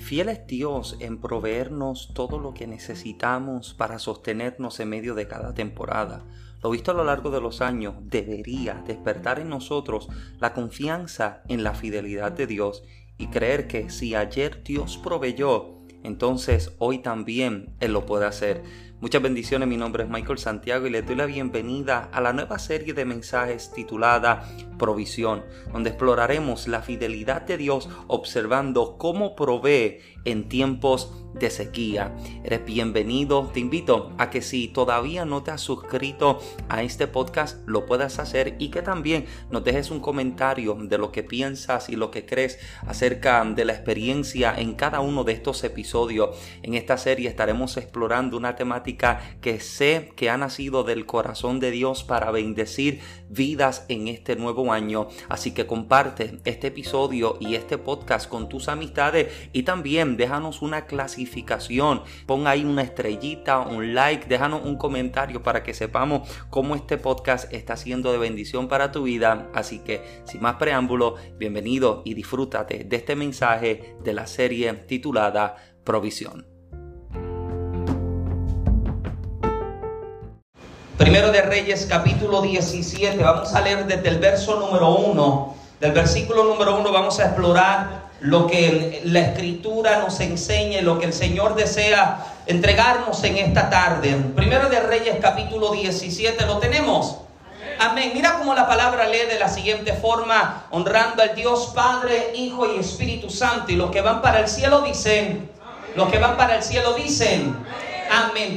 Fiel es Dios en proveernos todo lo que necesitamos para sostenernos en medio de cada temporada. Lo visto a lo largo de los años debería despertar en nosotros la confianza en la fidelidad de Dios y creer que si ayer Dios proveyó, entonces hoy también Él lo puede hacer. Muchas bendiciones, mi nombre es Michael Santiago y les doy la bienvenida a la nueva serie de mensajes titulada Provisión, donde exploraremos la fidelidad de Dios observando cómo provee en tiempos de sequía. Eres bienvenido, te invito a que si todavía no te has suscrito a este podcast, lo puedas hacer y que también nos dejes un comentario de lo que piensas y lo que crees acerca de la experiencia en cada uno de estos episodios. En esta serie estaremos explorando una temática que sé que ha nacido del corazón de Dios para bendecir vidas en este nuevo año. Así que comparte este episodio y este podcast con tus amistades y también déjanos una clasificación. Pon ahí una estrellita, un like, déjanos un comentario para que sepamos cómo este podcast está siendo de bendición para tu vida. Así que sin más preámbulo, bienvenido y disfrútate de este mensaje de la serie titulada Provisión. Primero de Reyes capítulo 17, vamos a leer desde el verso número 1. Del versículo número 1 vamos a explorar lo que la escritura nos enseña, lo que el Señor desea entregarnos en esta tarde. Primero de Reyes capítulo 17, ¿lo tenemos? Amén. Mira cómo la palabra lee de la siguiente forma, honrando al Dios Padre, Hijo y Espíritu Santo. Y los que van para el cielo dicen, los que van para el cielo dicen.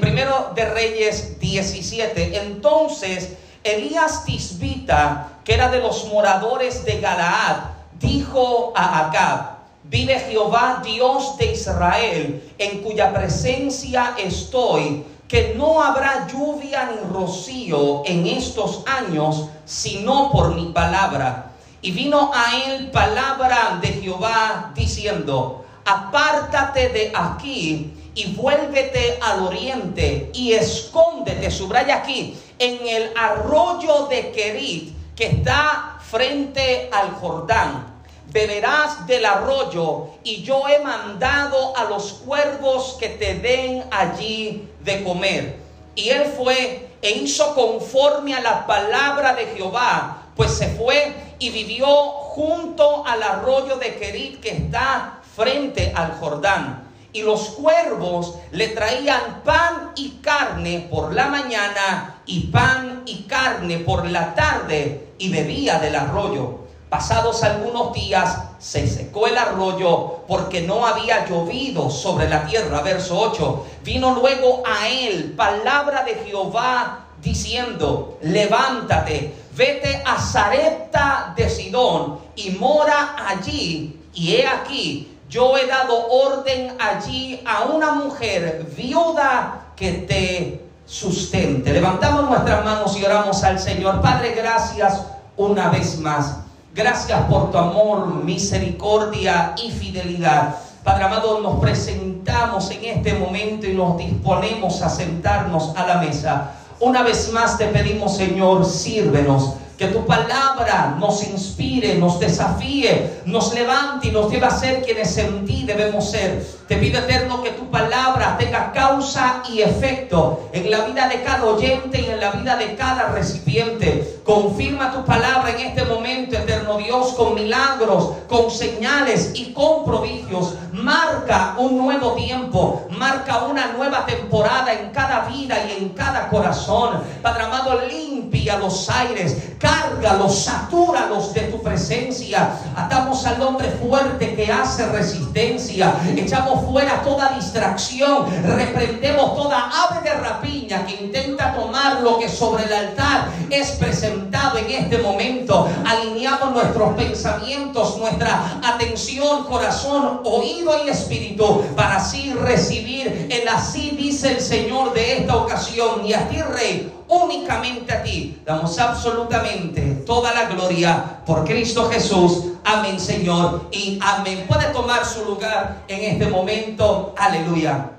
Primero de Reyes 17. Entonces Elías Tisbita, que era de los moradores de Galaad, dijo a Acab, vive Jehová Dios de Israel, en cuya presencia estoy, que no habrá lluvia ni rocío en estos años, sino por mi palabra. Y vino a él palabra de Jehová diciendo, apártate de aquí y vuélvete al oriente y escóndete, subraya aquí, en el arroyo de Kerit que está frente al Jordán. Beberás del arroyo y yo he mandado a los cuervos que te den allí de comer. Y él fue e hizo conforme a la palabra de Jehová, pues se fue y vivió junto al arroyo de Kerit que está frente al Jordán y los cuervos le traían pan y carne por la mañana y pan y carne por la tarde y bebía del arroyo. Pasados algunos días se secó el arroyo porque no había llovido sobre la tierra. Verso 8. Vino luego a él palabra de Jehová diciendo, levántate, vete a Zarepta de Sidón y mora allí. Y he aquí, yo he dado orden allí a una mujer viuda que te sustente. Levantamos nuestras manos y oramos al Señor. Padre, gracias una vez más. Gracias por tu amor, misericordia y fidelidad. Padre amado, nos presentamos en este momento y nos disponemos a sentarnos a la mesa. Una vez más te pedimos, Señor, sírvenos que tu palabra nos inspire, nos desafíe, nos levante y nos lleve a ser quienes en ti debemos ser. Te pido eterno que tu palabra tenga causa y efecto en la vida de cada oyente y en la vida de cada recipiente. Confirma tu palabra en este momento, eterno Dios, con milagros, con señales y con prodigios. Marca un nuevo tiempo, marca una nueva temporada en cada vida y en cada corazón. Padre amado, limpia los aires cárgalos, satúralos de tu presencia. Atamos al hombre fuerte que hace resistencia. Echamos fuera toda distracción. Reprendemos toda ave de rapiña que intenta tomar lo que sobre el altar es presentado en este momento. Alineamos nuestros pensamientos, nuestra atención, corazón, oído y espíritu para así recibir el así dice el Señor de esta ocasión. Y a ti, Rey, únicamente a ti damos absolutamente toda la gloria por Cristo Jesús. Amén, Señor. Y amén. Puede tomar su lugar en este momento. Aleluya.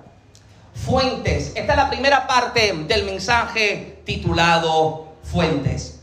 Fuentes. Esta es la primera parte del mensaje titulado Fuentes.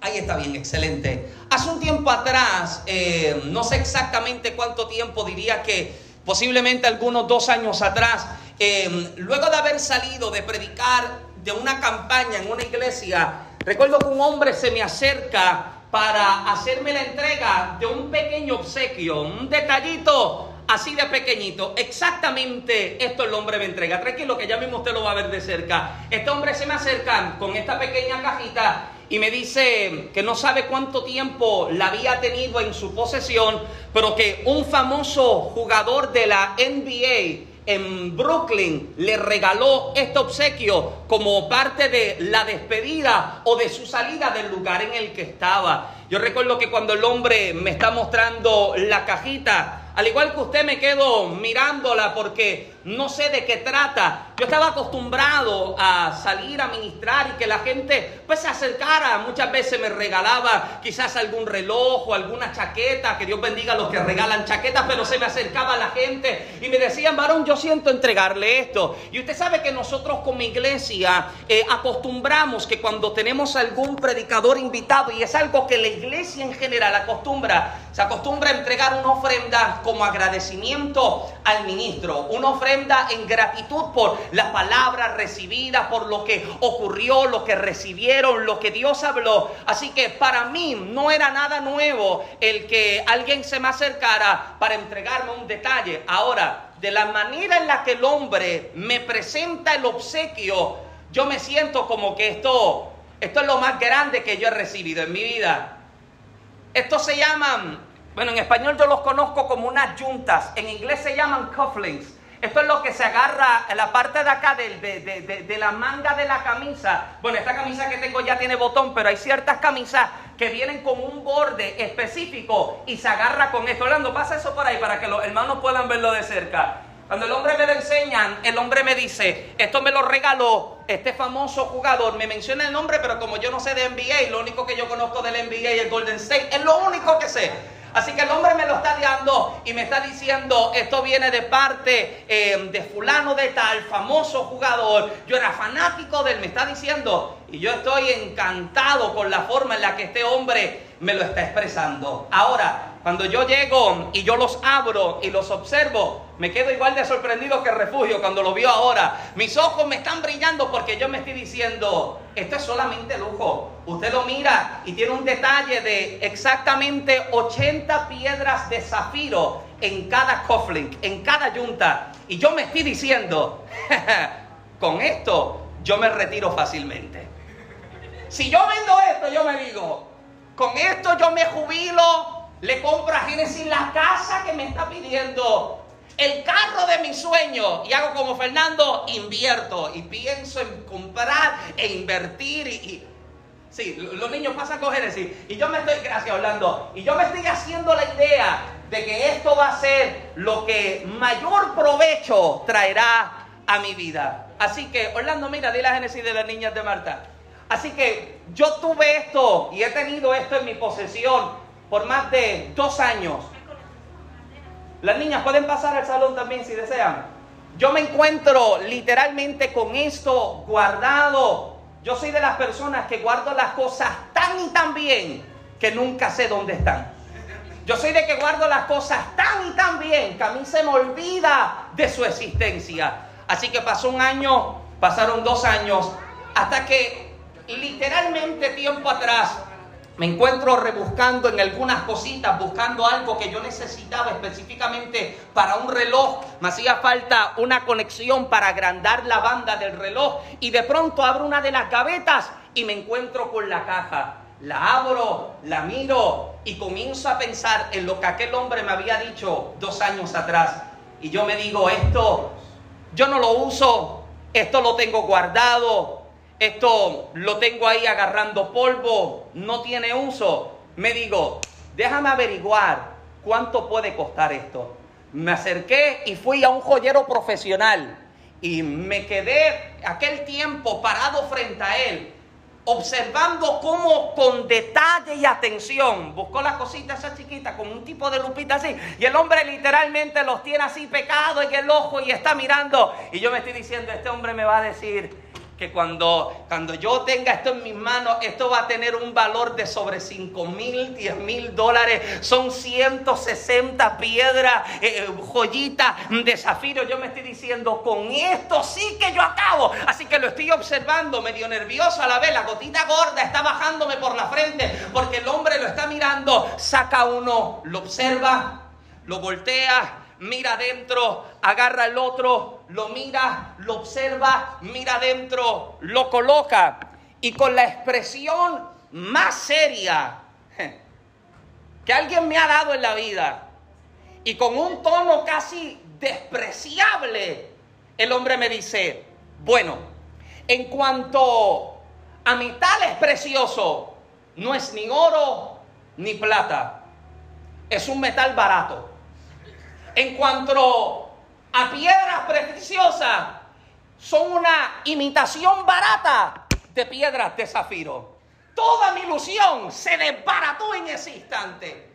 Ahí está bien, excelente. Hace un tiempo atrás, eh, no sé exactamente cuánto tiempo, diría que posiblemente algunos dos años atrás, em, luego de haber salido de predicar de una campaña en una iglesia, recuerdo que un hombre se me acerca para hacerme la entrega de un pequeño obsequio, un detallito así de pequeñito. Exactamente esto el hombre me entrega. Tranquilo que ya mismo usted lo va a ver de cerca. Este hombre se me acerca con esta pequeña cajita y me dice que no sabe cuánto tiempo la había tenido en su posesión, pero que un famoso jugador de la NBA en Brooklyn le regaló este obsequio como parte de la despedida o de su salida del lugar en el que estaba. Yo recuerdo que cuando el hombre me está mostrando la cajita, al igual que usted me quedo mirándola porque no sé de qué trata. Yo estaba acostumbrado a salir a ministrar y que la gente pues se acercara. Muchas veces me regalaba quizás algún reloj o alguna chaqueta. Que Dios bendiga a los que regalan chaquetas, pero se me acercaba la gente y me decían, varón, yo siento entregarle esto. Y usted sabe que nosotros como iglesia eh, acostumbramos que cuando tenemos algún predicador invitado, y es algo que la iglesia en general acostumbra, se acostumbra a entregar una ofrenda como agradecimiento al ministro, una ofrenda en gratitud por la palabra recibida, por lo que ocurrió, lo que recibieron, lo que Dios habló. Así que para mí no era nada nuevo el que alguien se me acercara para entregarme un detalle. Ahora, de la manera en la que el hombre me presenta el obsequio, yo me siento como que esto, esto es lo más grande que yo he recibido en mi vida. Estos se llaman, bueno, en español yo los conozco como unas juntas, en inglés se llaman cufflinks. Esto es lo que se agarra en la parte de acá de, de, la manga de la camisa. Bueno, esta camisa que tengo ya tiene botón, pero hay ciertas camisas que vienen con un borde específico y se agarra con esto. Orlando, pasa eso por ahí para que los hermanos puedan verlo de cerca. Cuando el hombre me lo enseñan, el hombre me dice, esto me lo regaló este famoso jugador, me menciona el nombre, pero como yo no sé de NBA, lo único que yo conozco del NBA es el Golden State, es lo único que sé. Así que el hombre me lo está dando y me está diciendo, esto viene de parte eh, de fulano de tal, famoso jugador. Yo era fanático de él, me está diciendo. Y yo estoy encantado con la forma en la que este hombre me lo está expresando. Ahora, cuando yo llego y yo los abro y los observo, me quedo igual de sorprendido que refugio cuando lo vio ahora. Mis ojos me están brillando porque yo me estoy diciendo, esto es solamente lujo. Usted lo mira y tiene un detalle de exactamente 80 piedras de zafiro en cada cufflink, en cada yunta. Y yo me estoy diciendo, con esto yo me retiro fácilmente. Si yo vendo esto, yo me digo, con esto yo me jubilo le compro a Génesis la casa que me está pidiendo, el carro de mi sueño. Y hago como Fernando, invierto y pienso en comprar e invertir. Y, sí, los niños pasan con Génesis. Y yo me estoy, gracias Orlando, y yo me estoy haciendo la idea de que esto va a ser lo que mayor provecho traerá a mi vida. Así que, Orlando, mira, di la Génesis de las niñas de Marta. Así que yo tuve esto y he tenido esto en mi posesión por más de dos años. Las niñas pueden pasar al salón también si desean. Yo me encuentro literalmente con esto guardado. Yo soy de las personas que guardo las cosas tan y tan bien que nunca sé dónde están. Yo soy de que guardo las cosas tan y tan bien que a mí se me olvida de su existencia. Así que pasó un año, pasaron dos años, hasta que literalmente tiempo atrás me encuentro rebuscando en algunas cositas, buscando algo que yo necesitaba específicamente para un reloj. Me hacía falta una conexión para agrandar la banda del reloj. Y de pronto abro una de las gavetas y me encuentro con la caja. La abro, la miro y comienzo a pensar en lo que aquel hombre me había dicho dos años atrás. Y yo me digo, esto yo no lo uso, esto lo tengo guardado, esto lo tengo ahí agarrando polvo, no tiene uso. Me digo, déjame averiguar cuánto puede costar esto. Me acerqué y fui a un joyero profesional y me quedé aquel tiempo parado frente a él, observando cómo con detalle y atención buscó las cositas esa chiquita con un tipo de lupita así. Y el hombre literalmente los tiene así pecado en el ojo y está mirando. Y yo me estoy diciendo, este hombre me va a decir, que cuando, cuando yo tenga esto en mis manos, esto va a tener un valor de sobre 5 mil, 10 mil dólares. Son 160 piedras, eh, eh, joyitas de zafiro. Yo me estoy diciendo, con esto sí que yo acabo. Así que lo estoy observando, medio nervioso a la vez. La gotita gorda está bajándome por la frente porque el hombre lo está mirando. Saca uno, lo observa, lo voltea mira adentro, agarra el otro, lo mira, lo observa, mira adentro, lo coloca y con la expresión más seria que alguien me ha dado en la vida y con un tono casi despreciable, el hombre me dice, bueno, en cuanto a mi tal es precioso, no es ni oro ni plata, es un metal barato. En cuanto a piedras preciosas, son una imitación barata de piedras de zafiro. Toda mi ilusión se desbarató en ese instante.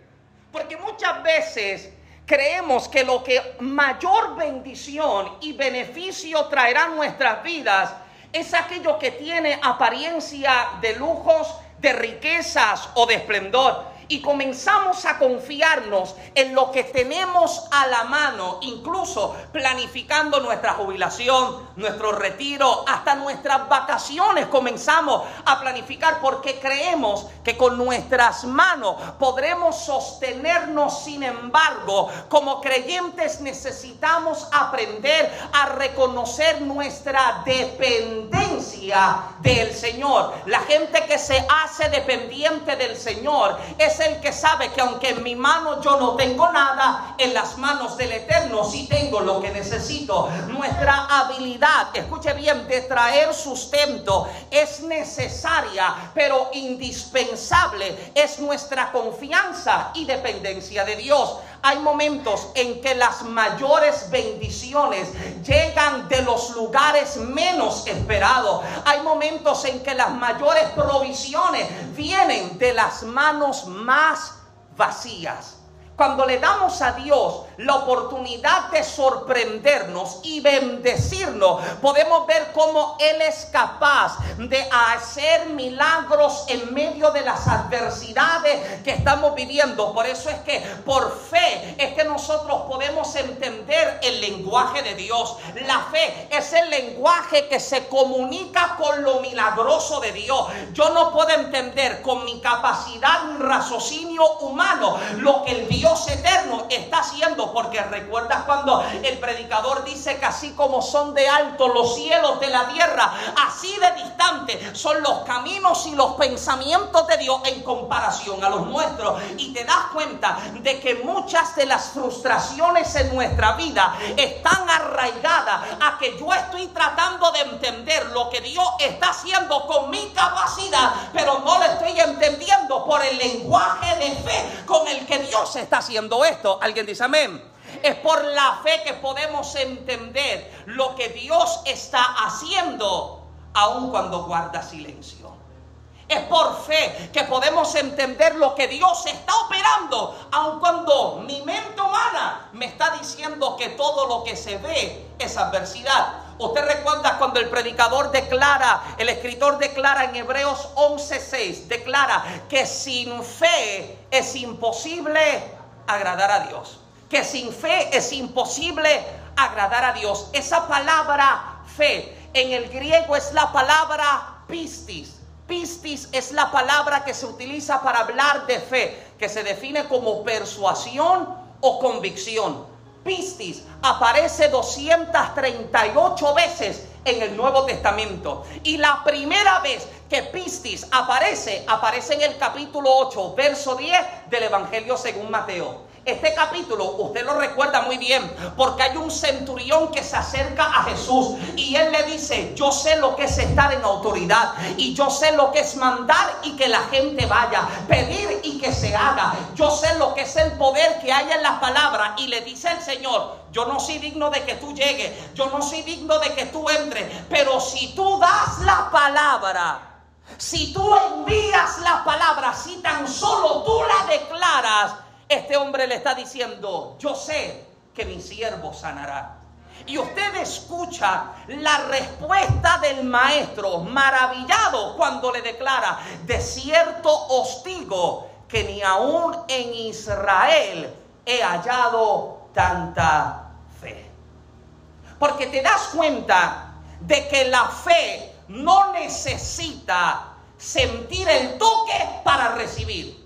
Porque muchas veces creemos que lo que mayor bendición y beneficio traerá nuestras vidas es aquello que tiene apariencia de lujos, de riquezas o de esplendor y comenzamos a confiarnos en lo que tenemos a la mano, incluso planificando nuestra jubilación, nuestro retiro, hasta nuestras vacaciones comenzamos a planificar porque creemos que con nuestras manos podremos sostenernos. Sin embargo, como creyentes necesitamos aprender a reconocer nuestra dependencia del Señor. La gente que se hace dependiente del Señor es es el que sabe que aunque en mi mano yo no tengo nada, en las manos del Eterno sí tengo lo que necesito. Nuestra habilidad, escuche bien, de traer sustento es necesaria, pero indispensable es nuestra confianza y dependencia de Dios. Hay momentos en que las mayores bendiciones llegan de los lugares menos esperados. Hay momentos en que las mayores provisiones vienen de las manos más vacías. Cuando le damos a Dios la oportunidad de sorprendernos y bendecirnos, podemos ver cómo Él es capaz de hacer milagros en medio de las adversidades que estamos viviendo. Por eso es que por fe es que nosotros podemos entender el lenguaje de Dios. La fe es el lenguaje que se comunica con lo milagroso de Dios. Yo no puedo entender con mi capacidad, raciocinio humano lo que el Dios Dios eterno está haciendo, porque recuerdas cuando el predicador dice que así como son de alto los cielos de la tierra, así de distante son los caminos y los pensamientos de Dios en comparación a los nuestros. Y te das cuenta de que muchas de las frustraciones en nuestra vida están arraigadas a que yo estoy tratando de entender lo que Dios está haciendo con mi capacidad, pero no lo estoy entendiendo por el lenguaje de fe con el que Dios está haciendo esto? Alguien dice amén. Es por la fe que podemos entender lo que Dios está haciendo, aun cuando guarda silencio. Es por fe que podemos entender lo que Dios está operando, aun cuando mi mente humana me está diciendo que todo lo que se ve es adversidad. Usted recuerda cuando el predicador declara, el escritor declara en Hebreos 11:6, declara que sin fe es imposible agradar a Dios. Que sin fe es imposible agradar a Dios. Esa palabra fe en el griego es la palabra pistis. Pistis es la palabra que se utiliza para hablar de fe, que se define como persuasión o convicción. Pistis aparece 238 veces en el Nuevo Testamento. Y la primera vez que Pistis aparece, aparece en el capítulo 8, verso 10 del Evangelio según Mateo. Este capítulo usted lo recuerda muy bien porque hay un centurión que se acerca a Jesús y él le dice, yo sé lo que es estar en autoridad y yo sé lo que es mandar y que la gente vaya, pedir y que se haga. Yo sé lo que es el poder que hay en las palabras y le dice el Señor, yo no soy digno de que tú llegues, yo no soy digno de que tú entres, pero si tú das la palabra, si tú envías la palabra, si tan solo este hombre le está diciendo, yo sé que mi siervo sanará. y usted escucha la respuesta del maestro, maravillado cuando le declara, de cierto os digo que ni aún en Israel he hallado tanta fe. Porque te das cuenta de que la fe no necesita sentir el toque para recibir.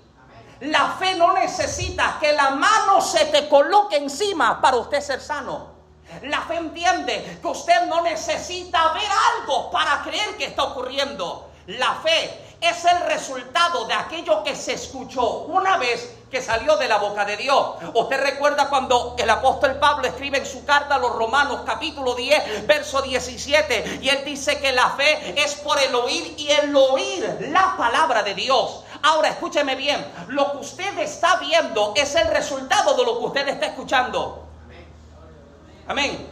La fe no necesita que la mano se te coloque encima para usted ser sano. La fe entiende que usted no necesita ver algo para creer que está ocurriendo. La fe es el resultado de aquello que se escuchó una vez que salió de la boca de Dios. Usted recuerda cuando el apóstol Pablo escribe en su carta a los Romanos capítulo 10, verso 17, y él dice que la fe es por el oír y el oír la palabra de Dios. Ahora escúcheme bien, lo que usted está viendo es el resultado de lo que usted está escuchando. Amén.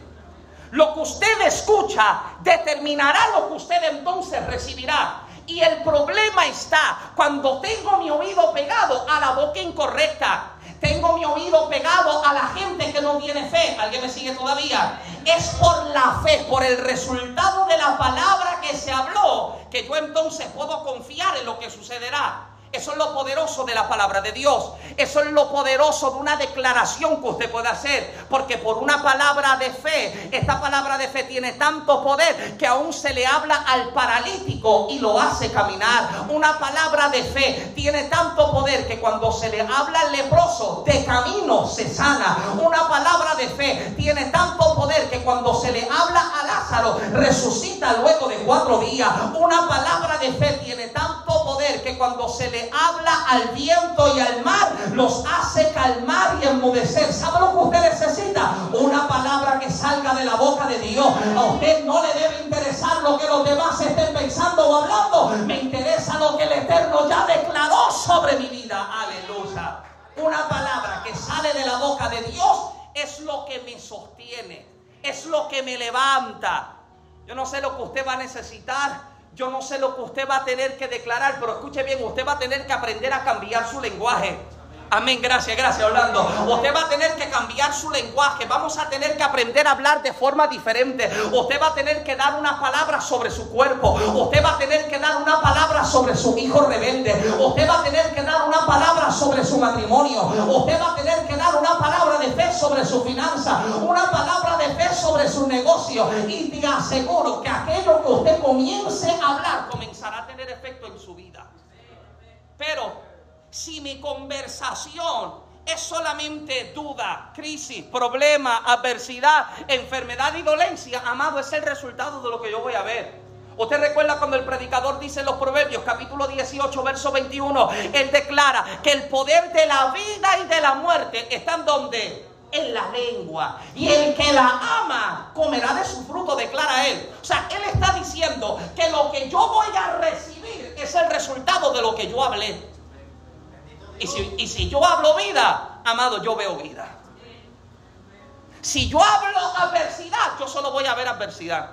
Lo que usted escucha determinará lo que usted entonces recibirá. Y el problema está cuando tengo mi oído pegado a la boca incorrecta. Tengo mi oído pegado a la gente que no tiene fe. ¿Alguien me sigue todavía? Es por la fe, por el resultado de la palabra que se habló, que yo entonces puedo confiar en lo que sucederá. Eso es lo poderoso de la palabra de Dios. Eso es lo poderoso de una declaración que usted puede hacer. Porque por una palabra de fe, esta palabra de fe tiene tanto poder que aún se le habla al paralítico y lo hace caminar. Una palabra de fe tiene tanto poder que cuando se le habla al leproso, de camino se sana. Una palabra de fe tiene tanto poder que cuando se le habla a Lázaro, resucita luego de cuatro días. Una palabra de fe tiene tanto poder que cuando se le habla al viento y al mar, los hace calmar y enmudecer. ¿Sabe lo que usted necesita? Una palabra que salga de la boca de Dios. A usted no le debe interesar lo que los demás estén pensando o hablando. Me interesa lo que el Eterno ya declaró sobre mi vida. Aleluya. Una palabra que sale de la boca de Dios es lo que me sostiene. Es lo que me levanta. Yo no sé lo que usted va a necesitar yo no sé lo que usted va a tener que declarar, pero escuche bien, usted va a tener que aprender a cambiar su lenguaje. Amén, gracias, gracias Orlando. Usted va a tener que cambiar su lenguaje. Vamos a tener que aprender a hablar de forma diferente. Usted va a tener que dar una palabra sobre su cuerpo. Usted va a tener que dar una palabra sobre su hijo rebelde. Usted va a tener que dar una palabra sobre su matrimonio. Usted va a tener que dar una palabra de fe sobre su finanza. Una palabra de fe sobre su negocio. Y te aseguro que aquello que usted comience a hablar comenzará a tener efecto en su vida. Pero si mi conversación es solamente duda, crisis, problema, adversidad, enfermedad y dolencia, amado, es el resultado de lo que yo voy a ver. Usted recuerda cuando el predicador dice en los Proverbios, capítulo 18, verso 21, él declara que el poder de la vida y de la muerte están donde? En la lengua. Y el que la ama comerá de su fruto, declara él. O sea, él está diciendo que lo que yo voy a recibir es el resultado de lo que yo hablé. Y si, yo hablo vida, amado, yo veo vida. Si yo hablo adversidad, yo solo voy a ver adversidad.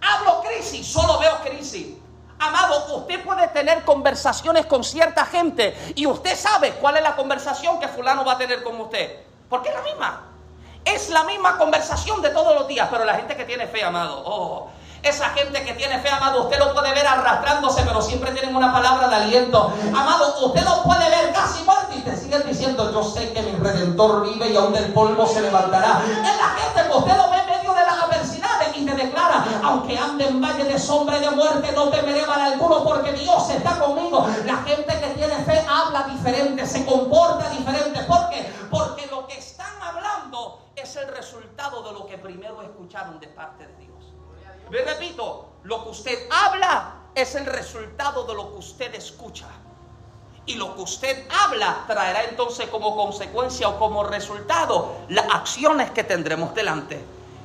Hablo crisis, solo veo crisis. Amado, usted puede tener conversaciones con cierta gente y usted sabe cuál es la conversación que fulano va a tener con usted. Porque es la misma. Es la misma conversación de todos los días, pero la gente que tiene fe, amado, oh, esa gente que tiene fe, amado, usted lo puede ver arrastrándose, pero siempre tienen una palabra de aliento. Amado, usted lo puede ver casi muerto y te siguen diciendo, yo sé que mi redentor vive y aún del polvo se levantará. Es la gente que usted lo ve en medio de las adversidades y te declara, aunque ande en valle de sombra y de muerte, no temeré mal alguno porque Dios está conmigo. La gente que tiene fe habla diferente, se comporta diferente. ¿Por qué? Porque lo que están hablando es el resultado de lo que primero escucharon de parte de Dios. Le repito, lo que usted habla es el resultado de lo que usted escucha. Y lo que usted habla traerá entonces como consecuencia o como resultado las acciones que tendremos delante.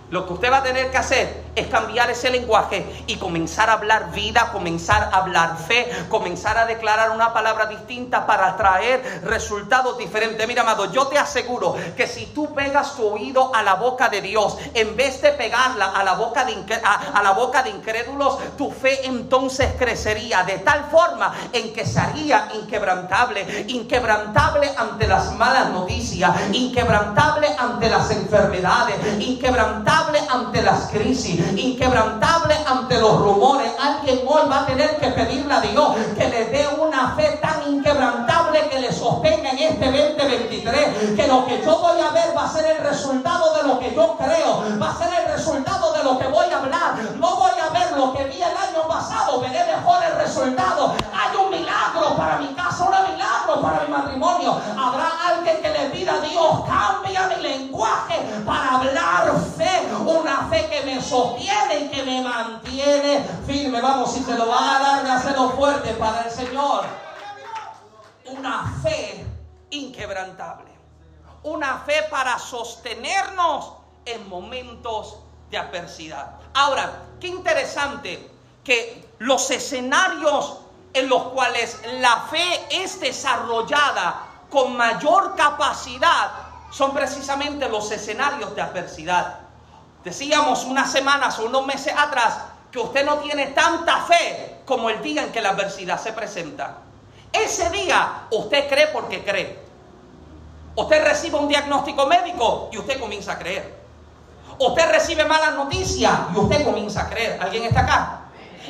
Lo que usted va a tener que hacer es cambiar ese lenguaje y comenzar a hablar vida, comenzar a hablar fe, comenzar a declarar una palabra distinta para traer resultados diferentes. Mira, amado, yo te aseguro que si tú pegas tu oído a la boca de Dios, en vez de pegarla a la boca de, a, la boca de incrédulos, tu fe entonces crecería de tal forma en que sería inquebrantable, inquebrantable ante las malas noticias, inquebrantable ante las enfermedades, inquebrantable ante las crisis, inquebrantable ante los rumores. Alguien hoy va a tener que pedirle a Dios que le dé una fe tan inquebrantable que le sostenga en este 2023, que lo que yo voy a ver va a ser el resultado de lo que yo creo, va a ser el resultado de lo que voy a hablar. No voy a ver lo que vi el año pasado, veré mejor el resultado. Hay un milagro para mi casa, un milagro para mi matrimonio. Habrá alguien que le pida a Dios, cambia mi lenguaje para hablar fe, una fe que me sostiene y que me mantiene firme. Vamos, si se lo va a dar, hacerlo fuerte para el Señor. Una fe inquebrantable. Una fe para sostenernos en momentos de adversidad. Ahora, qué interesante que los escenarios en los cuales la fe es desarrollada con mayor capacidad son precisamente los escenarios de adversidad. Decíamos unas semanas o unos meses atrás que usted no tiene tanta fe como el día en que la adversidad se presenta. Ese día usted cree porque cree. Usted recibe un diagnóstico médico y usted comienza a creer. Usted recibe malas noticias y usted comienza a creer. ¿Alguien está acá?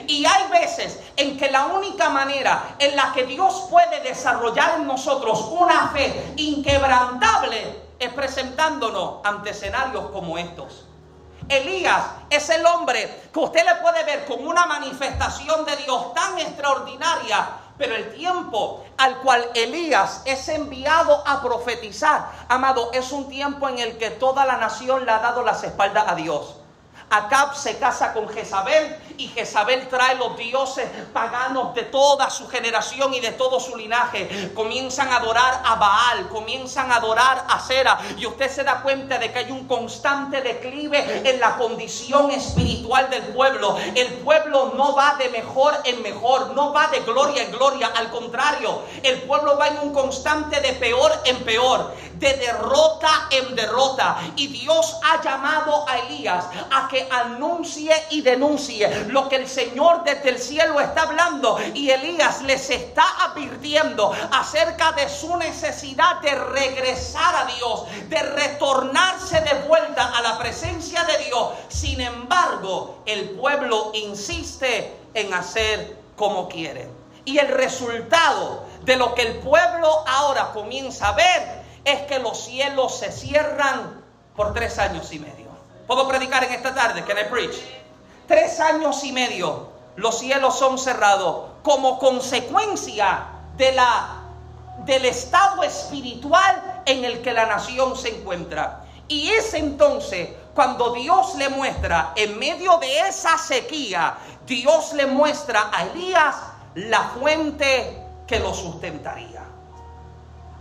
Y hay veces en que la única manera en la que Dios puede desarrollar en nosotros una fe inquebrantable es presentándonos ante escenarios como estos. Elías es el hombre que usted le puede ver con una manifestación de Dios tan extraordinaria, pero el tiempo al cual Elías es enviado a profetizar, amado, es un tiempo en el que toda la nación le ha dado las espaldas a Dios. Acab se casa con Jezabel y Jezabel trae los dioses paganos de toda su generación y de todo su linaje. Comienzan a adorar a Baal, comienzan a adorar a Sera y usted se da cuenta de que hay un constante declive en la condición espiritual del pueblo. El pueblo no va de mejor en mejor, no va de gloria en gloria, al contrario, el pueblo va en un constante de peor en peor, de derrota en derrota. Y Dios ha llamado a Elías a que anuncie y denuncie lo que el Señor desde el cielo está hablando. Y Elías les está advirtiendo acerca de su necesidad de regresar a Dios, de retornarse de vuelta a la presencia de Dios. Sin embargo, el pueblo insiste en hacer como quiere. Y el resultado de lo que el pueblo ahora comienza a ver es que los cielos se cierran por tres años y medio. ¿Puedo predicar en esta tarde? Can I preach? Tres años y medio los cielos son cerrados como consecuencia de la, del estado espiritual en el que la nación se encuentra. Y es entonces cuando Dios le muestra, en medio de esa sequía, Dios le muestra a Elías la fuente que lo sustentaría.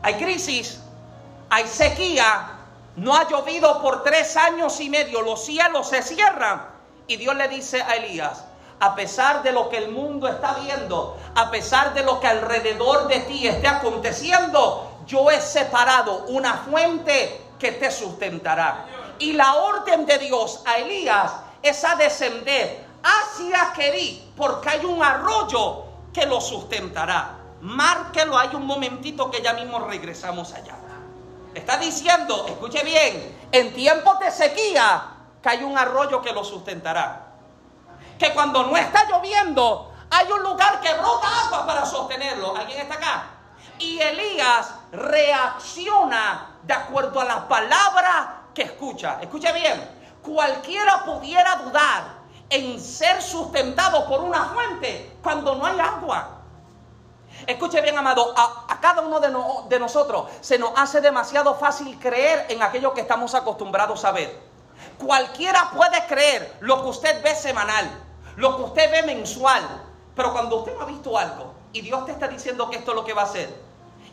Hay crisis, hay sequía, no ha llovido por tres años y medio, los cielos se cierran. Y Dios le dice a Elías, a pesar de lo que el mundo está viendo, a pesar de lo que alrededor de ti esté aconteciendo, yo he separado una fuente que te sustentará. Y la orden de Dios a Elías es a descender hacia Querí, porque hay un arroyo que lo sustentará. Márquelo, hay un momentito que ya mismo regresamos allá. Está diciendo, escuche bien, en tiempos de sequía, que hay un arroyo que lo sustentará. Que cuando no está lloviendo, hay un lugar que brota agua para sostenerlo. ¿Alguien está acá? Y Elías reacciona de acuerdo a la palabra que escucha. Escuche bien, cualquiera pudiera dudar en ser sustentado por una fuente cuando no hay agua. Escuche bien, amado, a, cada uno de, de nosotros se nos hace demasiado fácil creer en aquello que estamos acostumbrados a ver. Cualquiera puede creer lo que usted ve semanal, lo que usted ve mensual, pero cuando usted no ha visto algo y Dios te está diciendo que esto es lo que va a hacer,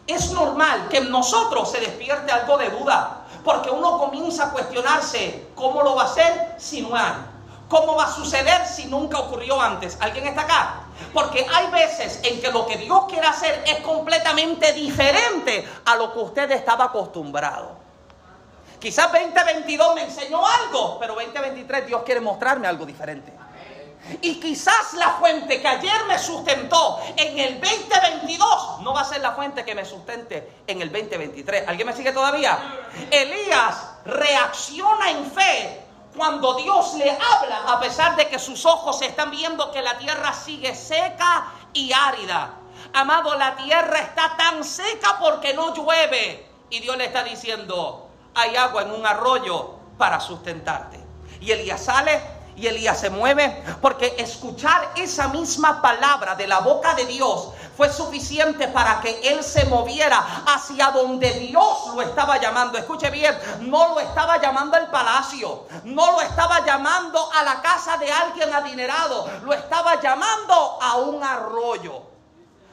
es normal que en nosotros se despierte algo de duda, porque uno comienza a cuestionarse cómo lo va a hacer si no hay, cómo va a suceder si nunca ocurrió antes. ¿Alguien está acá? Porque hay veces en que lo que Dios quiere hacer es completamente diferente a lo que usted estaba acostumbrado. Quizás 2022 me enseñó algo, pero 2023 Dios quiere mostrarme algo diferente. Y quizás la fuente que ayer me sustentó en el 2022 no va a ser la fuente que me sustente en el 2023. ¿Alguien me sigue todavía? Elías reacciona en fe cuando Dios le habla, a pesar de que sus ojos están viendo que la tierra sigue seca y árida. Amado, la tierra está tan seca porque no llueve. Y Dios le está diciendo, hay agua en un arroyo para sustentarte. Y Elías sale y Elías se mueve porque escuchar esa misma palabra de la boca de Dios fue suficiente para que él se moviera hacia donde Dios lo estaba llamando. Escuche bien, no lo estaba llamando al palacio, no lo estaba llamando a la casa de alguien adinerado, lo estaba llamando a un arroyo.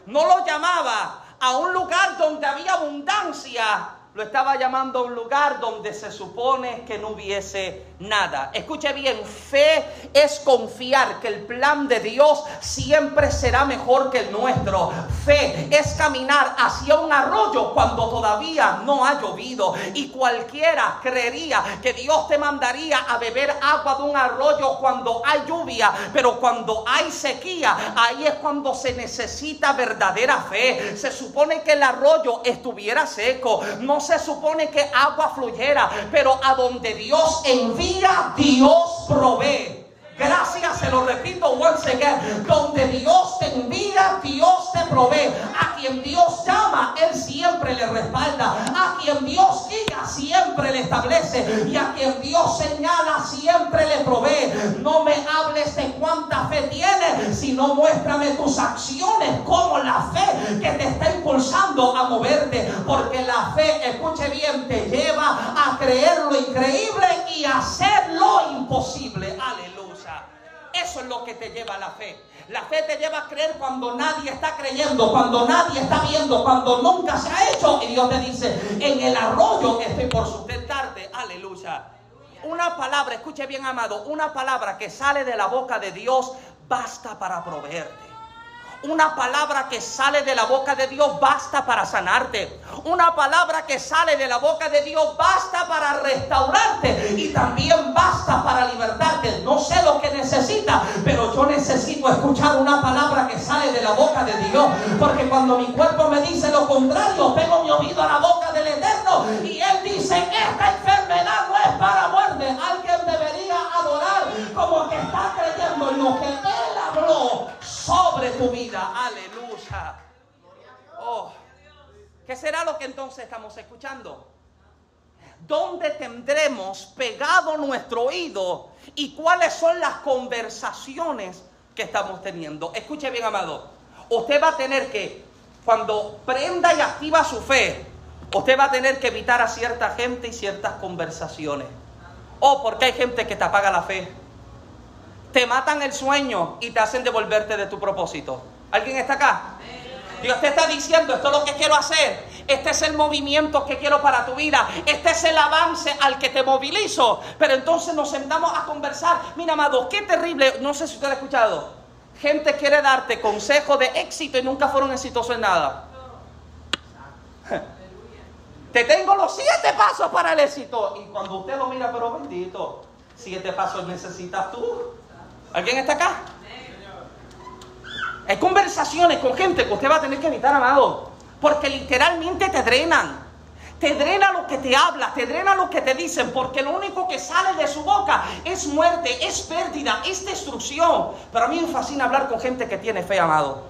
No lo llamaba a un lugar donde había abundancia, lo estaba llamando a un lugar donde se supone que no hubiese nada. Escuche bien, fe es confiar que el plan de Dios siempre será mejor que el nuestro. Fe es caminar hacia un arroyo cuando todavía no ha llovido. Y cualquiera creería que Dios te mandaría a beber agua de un arroyo cuando hay lluvia. Pero cuando hay sequía, ahí es cuando se necesita verdadera fe. Se supone que el arroyo estuviera seco. No se supone que agua fluyera, pero a donde Dios envía, Dios provee. Gracias, se lo repito once again. Donde Dios te envía, Dios te provee. A quien Dios llama, Él siempre le respalda. A quien Dios guía, siempre le establece. Y a quien Dios señala, siempre le provee. No me hables de cuánta fe tienes, sino muéstrame tus acciones, como la fe que te está impulsando a moverte. Porque la fe, escuche bien, te lleva a creer lo increíble hacer lo imposible. Aleluya. Eso es lo que te lleva la fe. La fe te lleva a creer cuando nadie está creyendo, cuando nadie está viendo, cuando nunca se ha hecho. Y Dios te dice, en el arroyo estoy por sustentarte. Aleluya. Una palabra, escuche bien amado, una palabra que sale de la boca de Dios basta para proveerte. Una palabra que sale de la boca de Dios basta para sanarte. Una palabra que sale de la boca de Dios basta para restaurarte. Y también basta para libertarte. No sé lo que necesitas, pero yo necesito escuchar una palabra que sale de la boca de Dios. Porque cuando mi cuerpo me dice lo contrario, tengo mi oído a la boca del Eterno. Y Él dice, esta enfermedad no es para muerte. Alguien debería adorar como que está creyendo en lo que Él habló sobre tu vida. Aleluya. Oh, ¿qué será lo que entonces estamos escuchando? ¿Dónde tendremos pegado nuestro oído y cuáles son las conversaciones que estamos teniendo? Escuche bien, amado. Usted va a tener que, cuando prenda y activa su fe, usted va a tener que evitar a cierta gente y ciertas conversaciones. Oh, porque hay gente que te apaga la fe te matan el sueño y te hacen devolverte de tu propósito. ¿Alguien está acá? Dios te está diciendo, esto es lo que quiero hacer. Este es el movimiento que quiero para tu vida. Este es el avance al que te movilizo. Pero entonces nos sentamos a conversar. Mira, amado, qué terrible. No sé si usted ha escuchado. Gente quiere darte consejo de éxito y nunca fueron exitosos en nada. Te tengo los siete pasos para el éxito. Y cuando usted lo mira, pero bendito, siete pasos necesitas tú. ¿Alguien está acá? Hay conversaciones con gente que usted va a tener que evitar, amado. Porque literalmente te drenan. Te drena lo que te habla, te drena lo que te dicen, porque lo único que sale de su boca es muerte, es pérdida, es destrucción. Pero a mí me fascina hablar con gente que tiene fe, amado.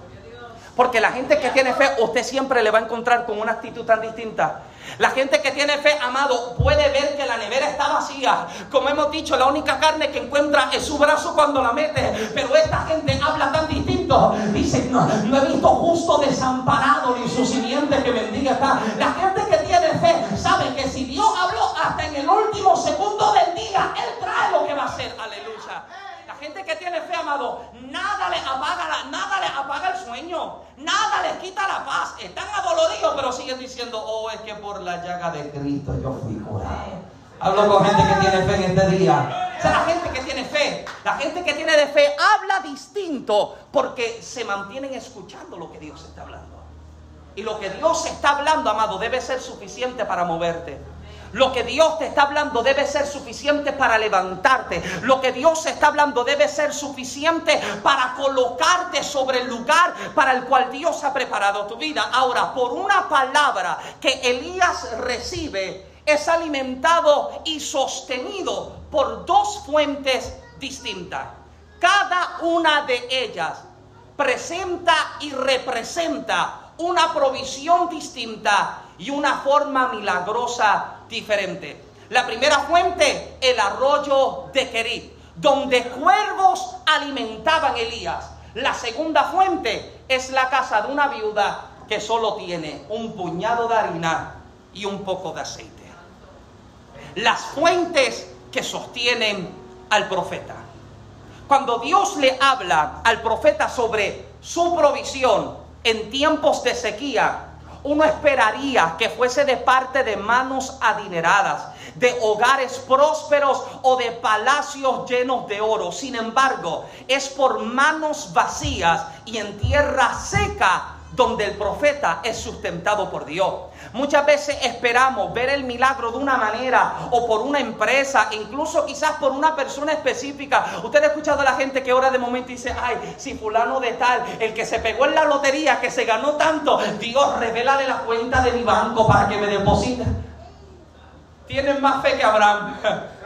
Porque la gente que tiene fe, usted siempre le va a encontrar con una actitud tan distinta. La gente que tiene fe, amado, puede ver que la nevera está vacía. Como hemos dicho, la única carne que encuentra es su brazo cuando la mete. Pero esta gente habla tan distinto. Dice, no, no he visto justo desamparado ni su simiente que bendiga está. La gente que tiene fe sabe que si Dios habló hasta en el último segundo del día, Él trae lo que va a hacer. Aleluya tiene fe, amado, nada les apaga, nada apaga el sueño, nada les quita la paz. Están adoloridos, pero siguen diciendo, oh, es que por la llaga de Cristo yo fui curado. Hablo con gente que tiene fe en este día. O la gente que tiene fe, la gente que tiene de fe habla distinto porque se mantienen escuchando lo que Dios está hablando. Y lo que Dios está hablando, amado, debe ser suficiente para moverte. Lo que Dios te está hablando debe ser suficiente para levantarte. Lo que Dios está hablando debe ser suficiente para colocarte sobre el lugar para el cual Dios ha preparado tu vida. Ahora, por una palabra que Elías recibe, es alimentado y sostenido por dos fuentes distintas. Cada una de ellas presenta y representa una provisión distinta y una forma milagrosa diferente. La primera fuente, el arroyo de Kerit, donde cuervos alimentaban a Elías. La segunda fuente es la casa de una viuda que solo tiene un puñado de harina y un poco de aceite. Las fuentes que sostienen al profeta. Cuando Dios le habla al profeta sobre su provisión en tiempos de sequía, uno esperaría que fuese de parte de manos adineradas, de hogares prósperos o de palacios llenos de oro. Sin embargo, es por manos vacías y en tierra seca donde el profeta es sustentado por Dios. Muchas veces esperamos ver el milagro de una manera o por una empresa, incluso quizás por una persona específica. Usted ha escuchado a la gente que ora de momento dice, ay, si fulano de tal, el que se pegó en la lotería, que se ganó tanto, Dios, revélale la cuenta de mi banco para que me deposite. Tienen más fe que Abraham.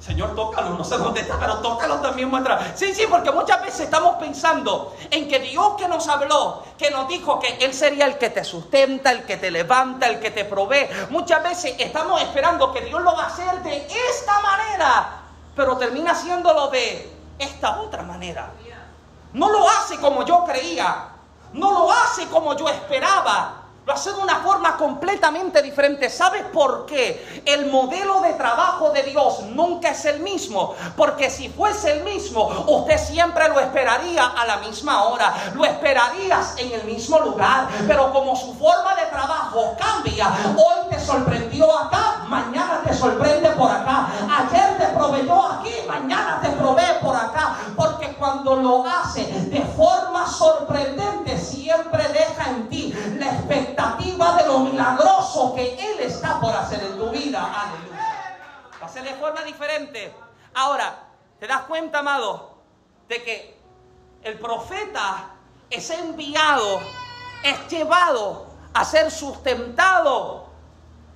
Señor, tócalo, no sé dónde está, pero tócalo también muestra. Sí, sí, porque muchas veces estamos pensando en que Dios que nos habló, que nos dijo que Él sería el que te sustenta, el que te levanta, el que te provee. Muchas veces estamos esperando que Dios lo va a hacer de esta manera, pero termina haciéndolo de esta otra manera. No lo hace como yo creía, no lo hace como yo esperaba, lo hace de una forma completamente diferente. ¿Sabes por qué? El modelo de trabajo de Dios nunca es el mismo. Porque si fuese el mismo, usted siempre lo esperaría a la misma hora. Lo esperarías en el mismo lugar. Pero como su forma de trabajo cambia, hoy te sorprendió acá, mañana te sorprende por acá. Ayer te proveyó aquí, mañana te provee por acá. Porque cuando lo hace de forma sorprendente, siempre deja en ti la expectativa de lo milagroso que Él está por hacer en tu vida. Aleluya. Va a ser de forma diferente. Ahora, ¿te das cuenta, amado, de que el profeta es enviado, es llevado a ser sustentado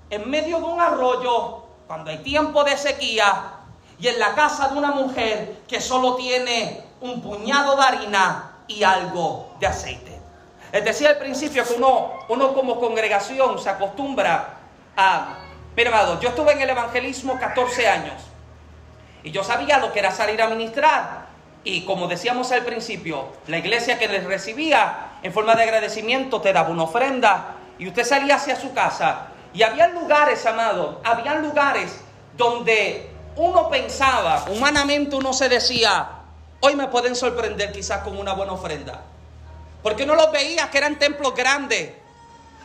en medio de un arroyo cuando hay tiempo de sequía y en la casa de una mujer que solo tiene un puñado de harina y algo de aceite? Les decía al principio que uno, uno como congregación se acostumbra a... Mira, amado, yo estuve en el evangelismo 14 años y yo sabía lo que era salir a ministrar. Y como decíamos al principio, la iglesia que les recibía en forma de agradecimiento te daba una ofrenda y usted salía hacia su casa. Y había lugares, amado, había lugares donde uno pensaba, humanamente uno se decía, hoy me pueden sorprender quizás con una buena ofrenda. Porque no los veías que eran templos grandes,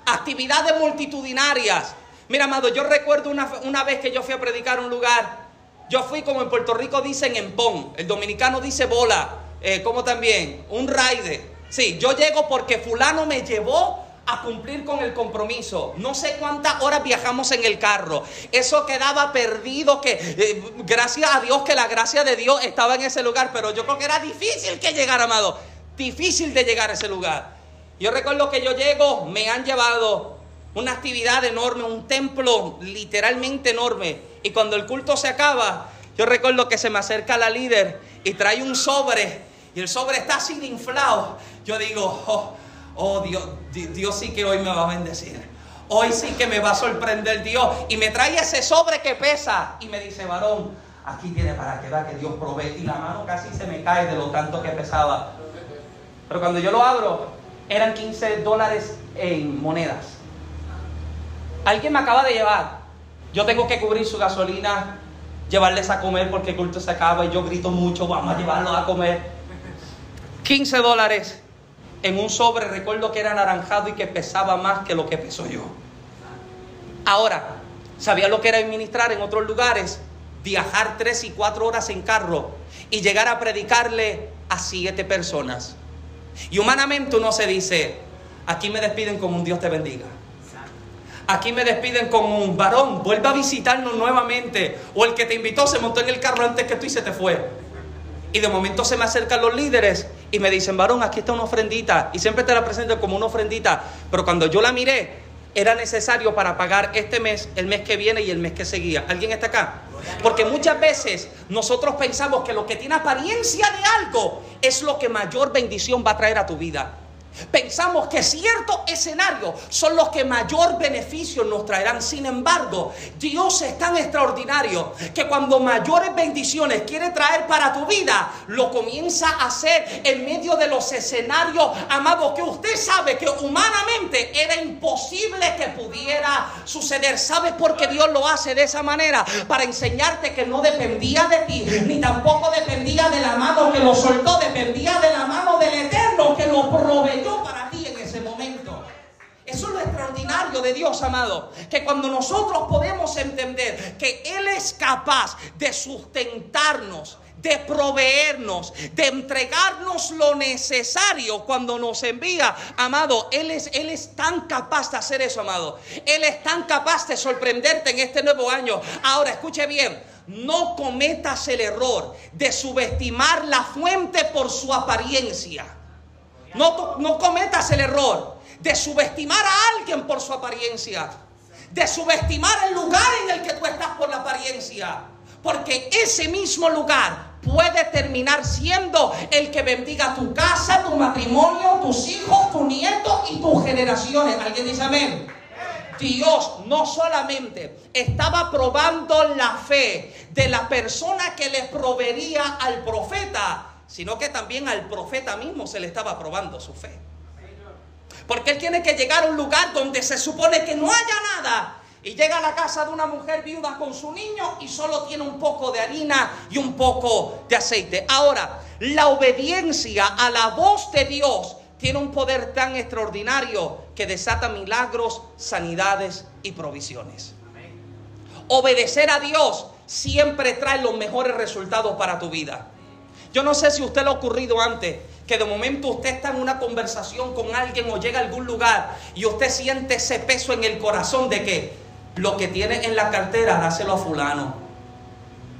actividades multitudinarias. Mira, amado, yo recuerdo una, vez que yo fui a predicar un lugar. Yo fui como en Puerto Rico dicen en pon, el dominicano dice bola, eh, como también, un raide. Sí, yo llego porque fulano me llevó a cumplir con el compromiso. No sé cuántas horas viajamos en el carro. Eso quedaba perdido, que eh, gracias a Dios que la gracia de Dios estaba en ese lugar, pero yo creo que era difícil que llegara, amado difícil de llegar a ese lugar. Yo recuerdo que yo llego, me han llevado una actividad enorme, un templo literalmente enorme. Y cuando el culto se acaba, yo recuerdo que se me acerca la líder y trae un sobre. Y el sobre está así inflado. Yo digo, oh, oh Dios, Dios sí que hoy me va a bendecir. Hoy sí que me va a sorprender Dios. Y me trae ese sobre que pesa. Y me dice, varón, aquí tiene para que vea que Dios provee. Y la mano casi se me cae de lo tanto que pesaba. Pero cuando yo lo abro, eran 15 dólares en monedas. Alguien me acaba de llevar. Yo tengo que cubrir su gasolina, llevarles a comer porque el culto se acaba y yo grito mucho, vamos a llevarlos a comer. 15 dólares en un sobre, recuerdo que era anaranjado y que pesaba más que lo que peso yo. Ahora, sabía lo que era administrar en otros lugares, viajar tres y cuatro horas en carro y llegar a predicarle a siete personas. Y humanamente uno se dice, aquí me despiden como un Dios te bendiga. Aquí me despiden como un varón, vuelva a visitarnos nuevamente. O el que te invitó se montó en el carro antes que tú y se te fue. Y de momento se me acercan los líderes y me dicen, varón, aquí está una ofrendita. Y siempre te la presento como una ofrendita. Pero cuando yo la miré, era necesario para pagar este mes, el mes que viene y el mes que seguía. ¿Alguien está acá? Porque muchas veces nosotros pensamos que lo que tiene apariencia de algo es lo que mayor bendición va a traer a tu vida. Pensamos que ciertos escenarios son los que mayor beneficio nos traerán. Sin embargo, Dios es tan extraordinario que cuando mayores bendiciones quiere traer para tu vida, lo comienza a hacer en medio de los escenarios, amado, que usted sabe que humanamente era imposible que pudiera suceder. ¿Sabes por qué Dios lo hace de esa manera? Para enseñarte que no dependía de ti, ni tampoco dependía de la mano que lo soltó, dependía de la mano de Dios, amado. Que cuando nosotros podemos entender que Él es capaz de sustentarnos, de proveernos, de entregarnos lo necesario cuando nos envía, amado, Él es, Él es tan capaz de hacer eso, amado. Él es tan capaz de sorprenderte en este nuevo año. Ahora, escuche bien, no cometas el error de subestimar la fuente por su apariencia. No, no cometas el error de subestimar a alguien por su apariencia. De subestimar el lugar en el que tú estás por la apariencia. Porque ese mismo lugar puede terminar siendo el que bendiga tu casa, tu matrimonio, tus hijos, tu nieto y tus generaciones. ¿Alguien dice amén? Dios no solamente estaba probando la fe de la persona que le proveería al profeta, sino que también al profeta mismo se le estaba probando su fe. Porque él tiene que llegar a un lugar donde se supone que no haya nada. Y llega a la casa de una mujer viuda con su niño y solo tiene un poco de harina y un poco de aceite. Ahora, la obediencia a la voz de Dios tiene un poder tan extraordinario que desata milagros, sanidades y provisiones. Obedecer a Dios siempre trae los mejores resultados para tu vida. Yo no sé si a usted le ha ocurrido antes que de momento usted está en una conversación con alguien o llega a algún lugar y usted siente ese peso en el corazón de que lo que tiene en la cartera, dáselo a fulano.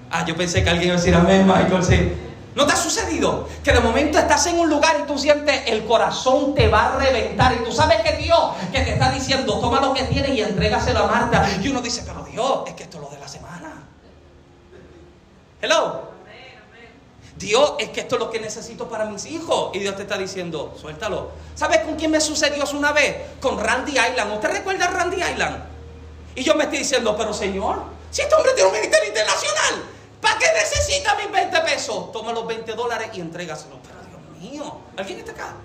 Ah, yo pensé que alguien iba a decir amén, Michael, sí. ¿No te ha sucedido? Que de momento estás en un lugar y tú sientes el corazón te va a reventar. Y tú sabes que Dios que te está diciendo, toma lo que tienes y entrégaselo a Marta. Y uno dice, pero Dios, es que esto es lo de la semana. Hello. Dios, es que esto es lo que necesito para mis hijos. Y Dios te está diciendo, suéltalo. ¿Sabes con quién me sucedió eso una vez? Con Randy Island. ¿Usted recuerda a Randy Island? Y yo me estoy diciendo, pero Señor, si este hombre tiene un ministerio internacional, ¿para qué necesita mis 20 pesos? Toma los 20 dólares y entrégaselo. Pero Dios mío, ¿alguien está acá?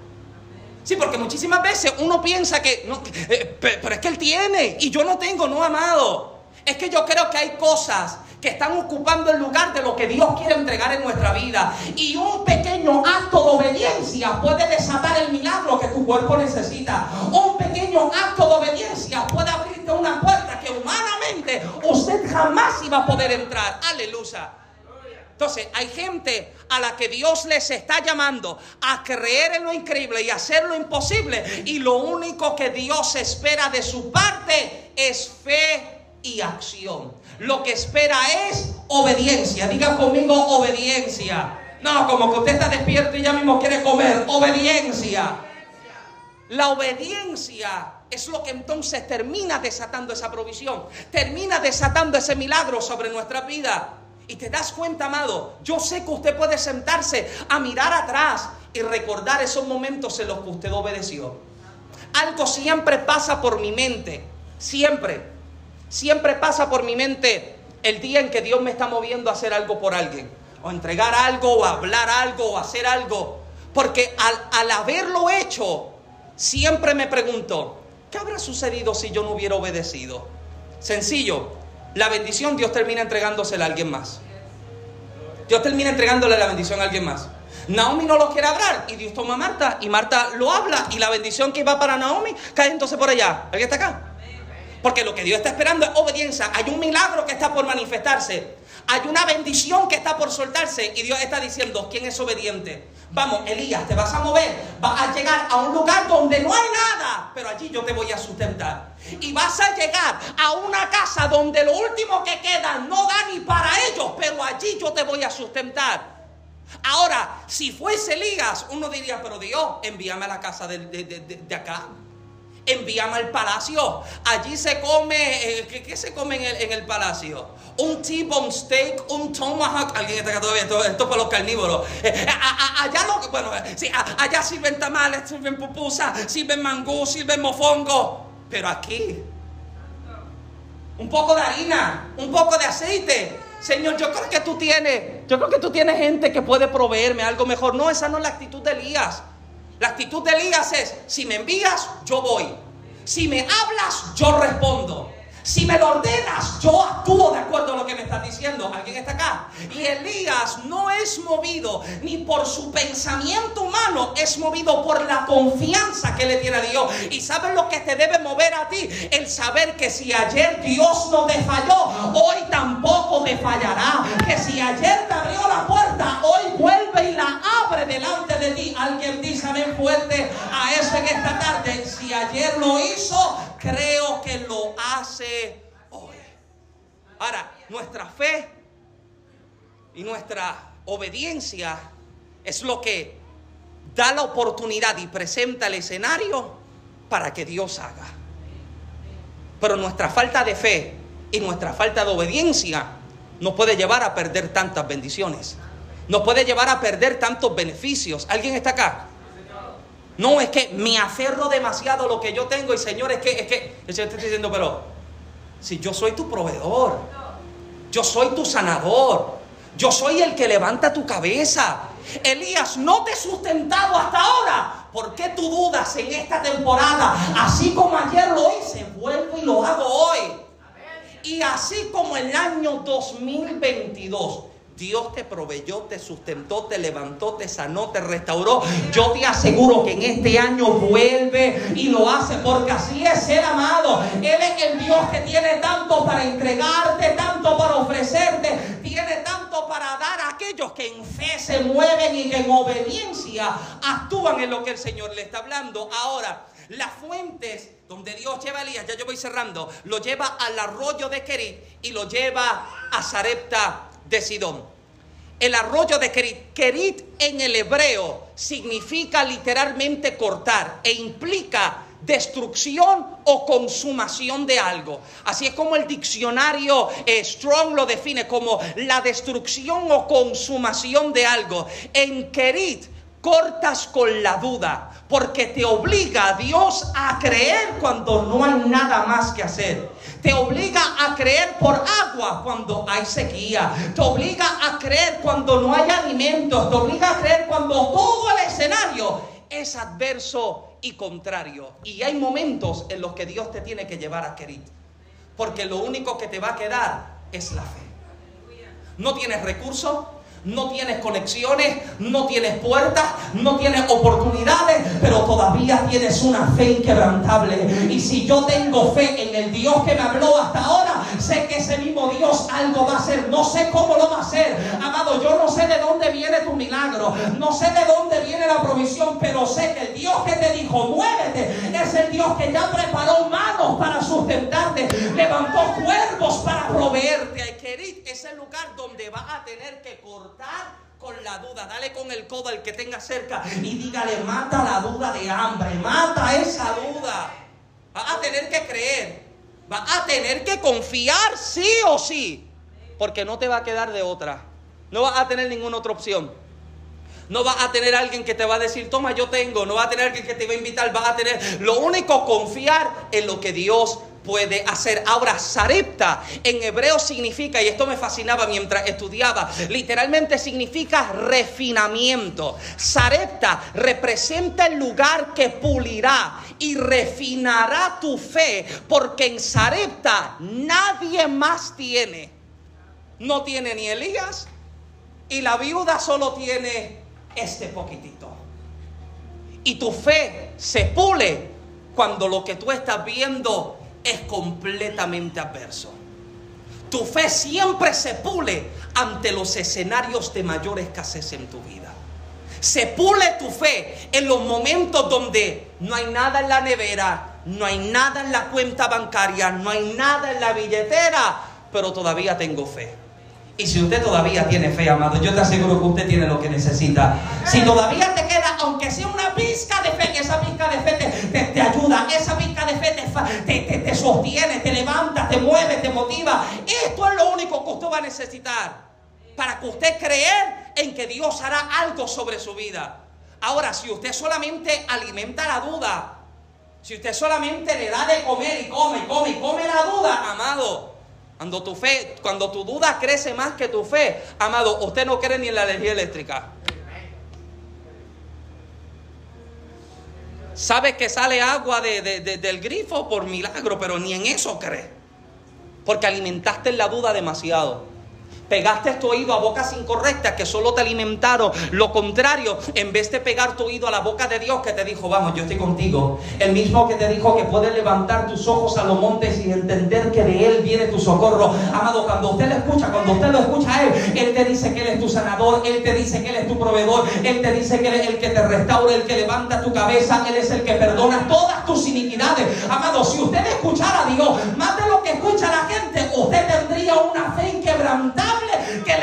Sí, porque muchísimas veces uno piensa que, no, eh, pero es que él tiene y yo no tengo, no amado. Es que yo creo que hay cosas que están ocupando el lugar de lo que Dios quiere entregar en nuestra vida. Y un pequeño acto de obediencia puede desatar el milagro que tu cuerpo necesita. Un pequeño acto de obediencia puede abrirte una puerta que humanamente usted jamás iba a poder entrar. Aleluya. Entonces, hay gente a la que Dios les está llamando a creer en lo increíble y hacer lo imposible. Y lo único que Dios espera de su parte es fe y acción. Lo que espera es obediencia. Diga conmigo obediencia. No, como que usted está despierto y ya mismo quiere comer. Obediencia. La obediencia es lo que entonces termina desatando esa provisión. Termina desatando ese milagro sobre nuestra vida. Y te das cuenta, amado, yo sé que usted puede sentarse a mirar atrás y recordar esos momentos en los que usted obedeció. Algo siempre pasa por mi mente, siempre. Siempre pasa por mi mente el día en que Dios me está moviendo a hacer algo por alguien, o entregar algo, o hablar algo, o hacer algo. Porque al, haberlo hecho, siempre me pregunto, ¿qué habrá sucedido si yo no hubiera obedecido? Sencillo, la bendición Dios termina entregándosela a alguien más. Dios termina entregándole la bendición a alguien más. Naomi no lo quiere hablar y Dios toma a Marta y Marta lo habla y la bendición que iba para Naomi cae entonces por allá. ¿Alguien está acá? Porque lo que Dios está esperando es obediencia. Hay un milagro que está por manifestarse. Hay una bendición que está por soltarse. Y Dios está diciendo, ¿quién es obediente? Vamos, Elías, te vas a mover. Vas a llegar a un lugar donde no hay nada. Pero allí yo te voy a sustentar. Y vas a llegar a una casa donde lo último que queda no da ni para ellos. Pero allí yo te voy a sustentar. Ahora, si fuese Elías, uno diría, pero Dios, envíame a la casa de, de acá. Envíame al palacio. Allí se come, eh, ¿qué, se come en el, palacio? Un T-bone steak, un tomahawk. Alguien está acá todavía, esto, es para los carnívoros. Eh, eh, allá bueno, allá sirven tamales, sirven pupusas, sirven mangú, sirven mofongo. Pero aquí, un poco de harina, un poco de aceite. Señor, yo creo que tú tienes, yo creo que tú tienes gente que puede proveerme algo mejor. No, esa no es la actitud de Elías. La actitud de Elías es, si me envías, yo voy. Si me hablas, yo respondo. Si me lo ordenas, yo actúo de acuerdo a lo que me estás diciendo. ¿Alguien está acá? Y Elías no es movido ni por su pensamiento humano, es movido por la confianza que le tiene a Dios. Y sabes lo que te debe mover a ti, el saber que si ayer Dios no te falló, hoy tampoco te fallará. Que si ayer te abrió la puerta, hoy vuelve y la abre delante de ti. Alguien dice amén fuerte a eso en esta tarde. Si ayer lo hizo, creo que lo hace Ahora, nuestra fe y nuestra obediencia es lo que da la oportunidad y presenta el escenario para que Dios haga. Pero nuestra falta de fe y nuestra falta de obediencia nos puede llevar a perder tantas bendiciones. Nos puede llevar a perder tantos beneficios. ¿Alguien está acá? No, es que me aferro demasiado a lo que yo tengo y Señor, es que, es que, el Señor está diciendo, pero si yo soy tu proveedor, yo soy tu sanador, yo soy el que levanta tu cabeza. Elías, no te he sustentado hasta ahora. ¿Por qué tú dudas en esta temporada? Así como ayer lo hice, vuelvo y lo hago hoy. Y así como el año 2022 Dios te proveyó, te sustentó, te levantó, te sanó, te restauró. Yo te aseguro que en este año vuelve y lo hace porque así es ser amado. Él es el Dios que tiene tanto para entregarte, tanto para ofrecerte, tiene tanto para dar a aquellos que en fe se mueven y en obediencia actúan en lo que el Señor le está hablando. Ahora, las fuentes donde Dios lleva a Elías, ya yo voy cerrando, lo lleva al arroyo de Kerit y lo lleva a Sarepta de Sidón. El arroyo de Kerit, Kerit en el hebreo significa literalmente cortar e implica destrucción o consumación de algo. Así es como el diccionario eh, Strong lo define como la destrucción o consumación de algo. En Kerit cortas con la duda, porque te obliga a Dios a creer cuando no hay nada más que hacer. Te obliga a creer por agua cuando hay sequía. Te obliga a creer cuando no hay alimentos. Te obliga a creer cuando todo el escenario es adverso y contrario. Y hay momentos en los que Dios te tiene que llevar a querer. Porque lo único que te va a quedar es la fe. No tienes recursos, no tienes conexiones, no tienes puertas, no tienes oportunidades, pero todavía tienes una fe inquebrantable. Y si yo tengo fe en el Dios que me habló hasta ahora, sé que ese mismo Dios algo va a hacer. No sé cómo lo va a hacer. Amado, yo no sé de dónde viene tu milagro, no sé de dónde viene la provisión, pero sé que el Dios que te dijo, muévete, es el Dios que ya preparó manos para sustentarte, levantó cuervos para proveerte. Querid es el lugar donde vas a tener que cortar con la duda. Dale con el codo al que tenga cerca y dígale, mata la duda de hambre, mata esa duda. Va a tener que creer, va a tener que confiar sí o sí, porque no te va a quedar de otra. No vas a tener ninguna otra opción. No vas a tener alguien que te va a decir, toma, yo tengo. No va a tener alguien que te va a invitar. Vas a tener, lo único, confiar en lo que Dios puede hacer. Ahora, Sarepta en hebreo significa, y esto me fascinaba mientras estudiaba, literalmente significa refinamiento. Sarepta representa el lugar que pulirá y refinará tu fe, porque en Sarepta nadie más tiene. No tiene ni Elías y la viuda solo tiene este poquitito. Y tu fe se pule cuando lo que tú estás viendo es completamente adverso. Tu fe siempre se pule ante los escenarios de mayor escasez en tu vida. Se pule tu fe en los momentos donde no hay nada en la nevera, no hay nada en la cuenta bancaria, no hay nada en la billetera, pero todavía tengo fe. Y si usted todavía tiene fe, amado, yo te aseguro que usted tiene lo que necesita. Si todavía te queda, aunque sea una esa pizca de fe te, ayuda, esa pizca de fe te, te sostiene, te levanta, te mueve, te motiva. Esto es lo único que usted va a necesitar para que usted creer en que Dios hará algo sobre su vida. Ahora, si usted solamente alimenta la duda, si usted solamente le da de comer y come y come y come la duda, amado, cuando tu fe, cuando tu duda crece más que tu fe, amado, usted no cree ni en la energía eléctrica. Sabe que sale agua del grifo por milagro, pero ni en eso cree. Porque alimentaste la duda demasiado. Pegaste tu oído a bocas incorrectas que solo te alimentaron lo contrario, en vez de pegar tu oído a la boca de Dios que te dijo, vamos, yo estoy contigo. El mismo que te dijo que puedes levantar tus ojos a los montes y entender que de Él viene tu socorro. Amado, cuando usted lo escucha, cuando usted lo escucha a Él, Él te dice que Él es tu sanador, Él te dice que Él es tu proveedor, Él te dice que Él es el que te restaura, el que levanta tu cabeza, Él es el que perdona todas tus iniquidades. Amado, si usted escuchara a Dios más de lo que escucha la gente, usted tendría una fe inquebrantable que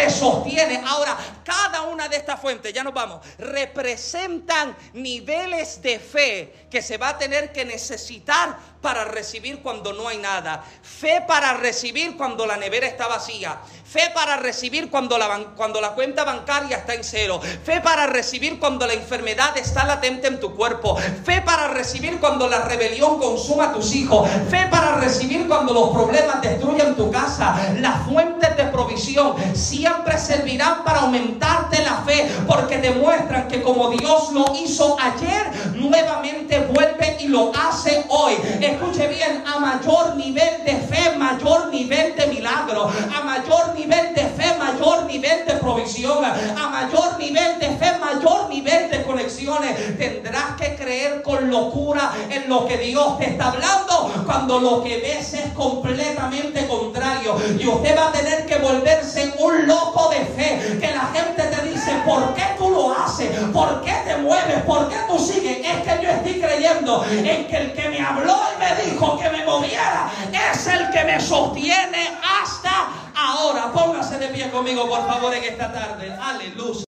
le sostiene. Ahora, cada una de estas fuentes, ya nos vamos, representan niveles de fe que se va a tener que necesitar para recibir cuando no hay nada. Fe para recibir cuando la nevera está vacía. Fe para recibir cuando la, cuando la cuenta bancaria está en cero. Fe para recibir cuando la enfermedad está latente en tu cuerpo. Fe para recibir cuando la rebelión consuma a tus hijos. Fe para recibir cuando los problemas destruyen tu casa. Las fuentes de provisión siempre servirán para aumentarte la fe porque demuestran que como Dios lo hizo ayer, nuevamente vuelve y lo hace hoy. Escuche bien, a mayor nivel de fe, mayor nivel de milagro. A mayor nivel de fe, mayor nivel de provisión, a mayor nivel de fe, mayor nivel de conexiones. Tendrás que creer con locura en lo que Dios te está hablando cuando lo que ves es completamente contrario. Y usted va a tener que volverse un loco de fe. Que gente te dice, ¿por qué tú lo haces? ¿Por qué te mueves? ¿Por qué tú sigues? Es que yo estoy creyendo en que el que me habló y me dijo que me moviera es el que me sostiene hasta ahora. Póngase de pie conmigo, por favor, en esta tarde. Aleluya.